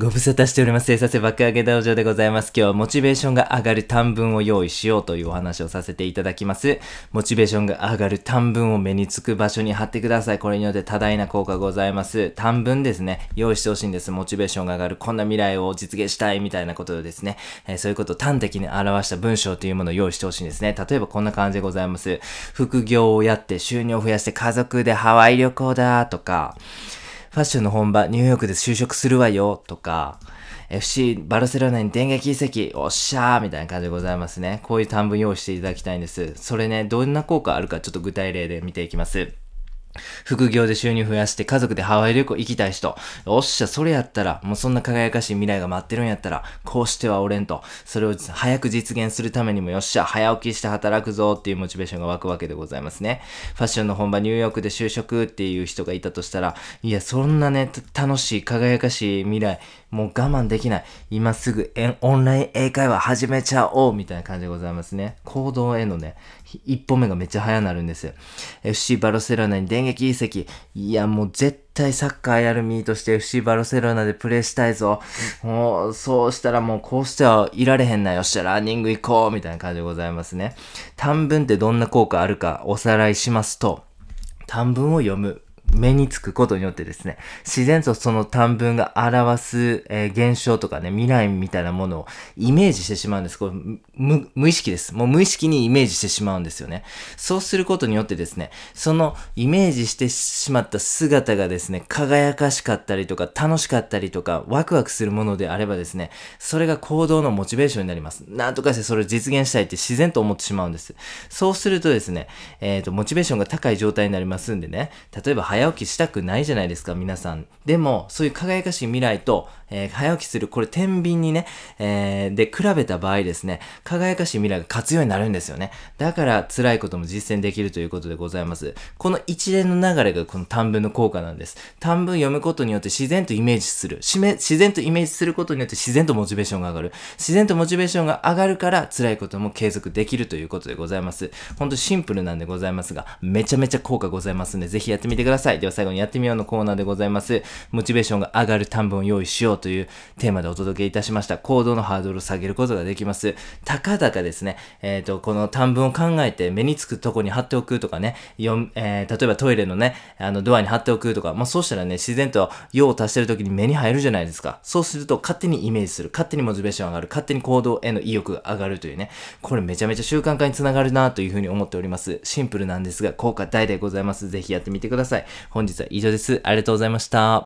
ご無沙汰しております。生産性爆上げ道場でございます。今日はモチベーションが上がる短文を用意しようというお話をさせていただきます。モチベーションが上がる短文を目につく場所に貼ってください。これによって多大な効果ございます。短文ですね。用意してほしいんです。モチベーションが上がる。こんな未来を実現したいみたいなことでですね。えー、そういうことを端的に表した文章というものを用意してほしいんですね。例えばこんな感じでございます。副業をやって収入を増やして家族でハワイ旅行だとか、ファッションの本場、ニューヨークで就職するわよ、とか、FC バルセロナに電撃移籍、おっしゃーみたいな感じでございますね。こういう短文用意していただきたいんです。それね、どんな効果あるかちょっと具体例で見ていきます。副業で収入増やして家族でハワイ旅行行きたい人。おっしゃ、それやったら、もうそんな輝かしい未来が待ってるんやったら、こうしてはおれんと。それを早く実現するためにも、よっしゃ、早起きして働くぞっていうモチベーションが湧くわけでございますね。ファッションの本場ニューヨークで就職っていう人がいたとしたら、いや、そんなね、楽しい、輝かしい未来、もう我慢できない。今すぐオンライン英会話始めちゃおうみたいな感じでございますね。行動へのね、一歩目がめっちゃ早なるんです。FC バルセロナに電撃移籍。いや、もう絶対サッカーやる身として FC バルセロナでプレイしたいぞ。もう、そうしたらもうこうしてはいられへんな。よっしゃ、ランニング行こうみたいな感じでございますね。短文ってどんな効果あるかおさらいしますと、短文を読む。目につくことによってですね、自然とその短文が表す、えー、現象とかね、未来みたいなものをイメージしてしまうんです。これ無無意識です。もう無意識にイメージしてしまうんですよね。そうすることによってですね、そのイメージしてしまった姿がですね、輝かしかったりとか、楽しかったりとか、ワクワクするものであればですね、それが行動のモチベーションになります。なんとかしてそれを実現したいって自然と思ってしまうんです。そうするとですね、えっ、ー、と、モチベーションが高い状態になりますんでね、例えば早早起きしたくないじゃないですか、皆さん。でも、そういう輝かしい未来と、えー、早起きする、これ天秤にね、えー、で、比べた場合ですね、輝かしい未来が活用になるんですよね。だから辛いことも実践できるということでございます。この一連の流れがこの短文の効果なんです。短文読むことによって自然とイメージする。しめ自然とイメージすることによって自然とモチベーションが上がる。自然とモチベーションが上がるから辛いことも継続できるということでございます。ほんとシンプルなんでございますが、めちゃめちゃ効果ございますんで、ぜひやってみてください。では最後にやってみようのコーナーでございます。モチベーションが上がる短文を用意しようというテーマでお届けいたしました。行動のハードルを下げることができます。たかだかですね、えっ、ー、と、この短文を考えて目につくとこに貼っておくとかね、よえー、例えばトイレのね、あのドアに貼っておくとか、まあそうしたらね、自然と用を足してる時に目に入るじゃないですか。そうすると勝手にイメージする。勝手にモチベーション上がる。勝手に行動への意欲が上がるというね、これめちゃめちゃ習慣化につながるなというふうに思っております。シンプルなんですが、効果大でございます。ぜひやってみてください。本日は以上です。ありがとうございました。